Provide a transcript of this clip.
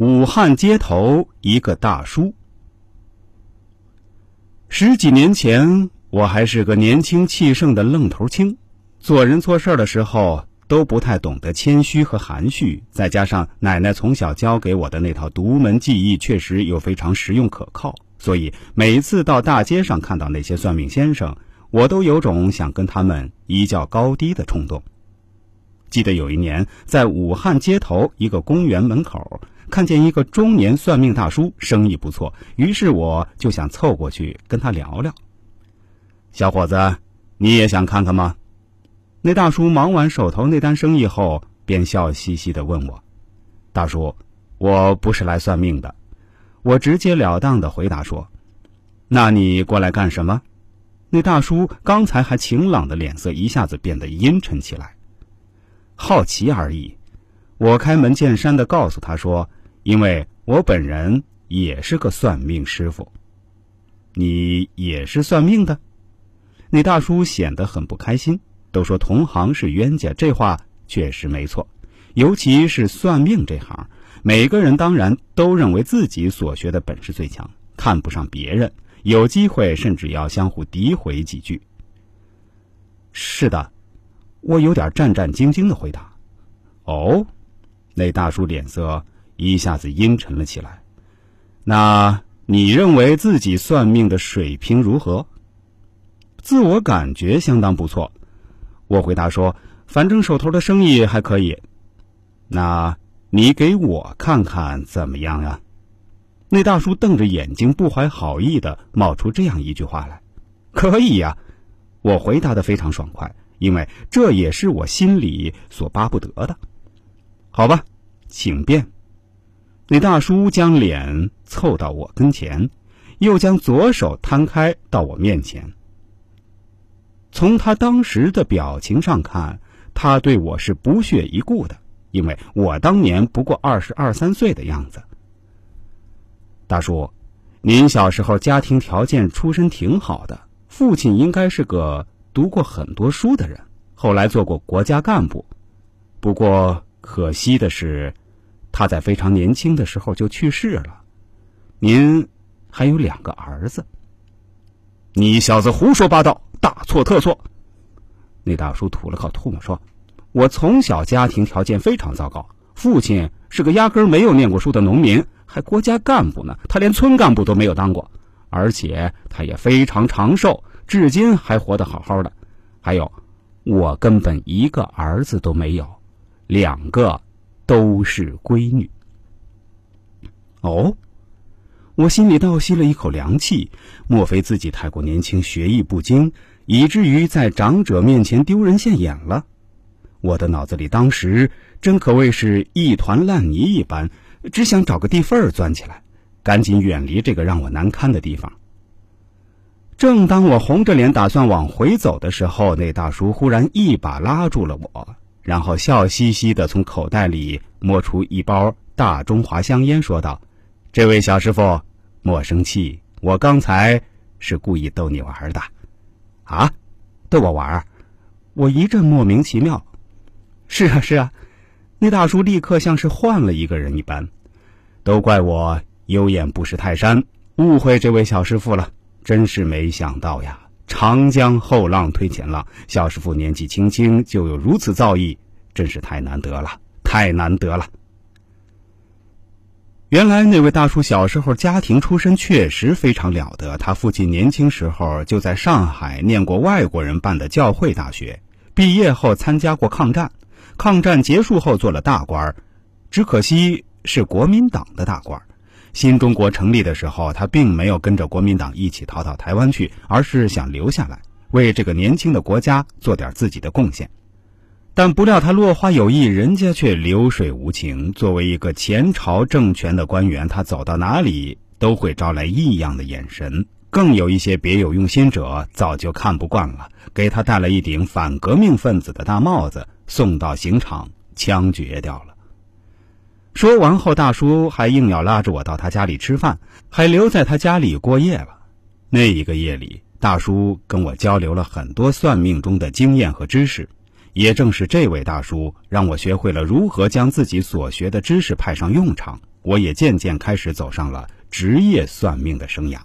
武汉街头一个大叔。十几年前，我还是个年轻气盛的愣头青，做人做事的时候都不太懂得谦虚和含蓄。再加上奶奶从小教给我的那套独门技艺，确实又非常实用可靠，所以每次到大街上看到那些算命先生，我都有种想跟他们一较高低的冲动。记得有一年，在武汉街头一个公园门口，看见一个中年算命大叔，生意不错，于是我就想凑过去跟他聊聊。小伙子，你也想看看吗？那大叔忙完手头那单生意后，便笑嘻嘻的问我：“大叔，我不是来算命的。”我直截了当的回答说：“那你过来干什么？”那大叔刚才还晴朗的脸色一下子变得阴沉起来。好奇而已，我开门见山的告诉他说：“因为我本人也是个算命师傅。”你也是算命的？那大叔显得很不开心。都说同行是冤家，这话确实没错。尤其是算命这行，每个人当然都认为自己所学的本事最强，看不上别人，有机会甚至要相互诋毁几句。是的。我有点战战兢兢的回答：“哦。”那大叔脸色一下子阴沉了起来。那你认为自己算命的水平如何？自我感觉相当不错。我回答说：“反正手头的生意还可以。”那你给我看看怎么样啊？那大叔瞪着眼睛，不怀好意的冒出这样一句话来：“可以呀。”我回答的非常爽快。因为这也是我心里所巴不得的，好吧，请便。那大叔将脸凑到我跟前，又将左手摊开到我面前。从他当时的表情上看，他对我是不屑一顾的，因为我当年不过二十二三岁的样子。大叔，您小时候家庭条件出身挺好的，父亲应该是个。读过很多书的人，后来做过国家干部。不过可惜的是，他在非常年轻的时候就去世了。您还有两个儿子。你小子胡说八道，大错特错！那大叔吐了口唾沫说：“我从小家庭条件非常糟糕，父亲是个压根没有念过书的农民，还国家干部呢。他连村干部都没有当过，而且他也非常长寿。”至今还活得好好的，还有，我根本一个儿子都没有，两个都是闺女。哦，我心里倒吸了一口凉气，莫非自己太过年轻，学艺不精，以至于在长者面前丢人现眼了？我的脑子里当时真可谓是一团烂泥一般，只想找个地缝儿钻起来，赶紧远离这个让我难堪的地方。正当我红着脸打算往回走的时候，那大叔忽然一把拉住了我，然后笑嘻嘻的从口袋里摸出一包大中华香烟，说道：“这位小师傅，莫生气，我刚才是故意逗你玩的。”啊，逗我玩？我一阵莫名其妙。是啊，是啊，那大叔立刻像是换了一个人一般。都怪我有眼不识泰山，误会这位小师傅了。真是没想到呀！长江后浪推前浪，小师傅年纪轻轻就有如此造诣，真是太难得了，太难得了。原来那位大叔小时候家庭出身确实非常了得，他父亲年轻时候就在上海念过外国人办的教会大学，毕业后参加过抗战，抗战结束后做了大官，只可惜是国民党的大官。新中国成立的时候，他并没有跟着国民党一起逃到台湾去，而是想留下来，为这个年轻的国家做点自己的贡献。但不料他落花有意，人家却流水无情。作为一个前朝政权的官员，他走到哪里都会招来异样的眼神。更有一些别有用心者早就看不惯了，给他戴了一顶反革命分子的大帽子，送到刑场枪决掉了。说完后，大叔还硬要拉着我到他家里吃饭，还留在他家里过夜了。那一个夜里，大叔跟我交流了很多算命中的经验和知识。也正是这位大叔，让我学会了如何将自己所学的知识派上用场，我也渐渐开始走上了职业算命的生涯。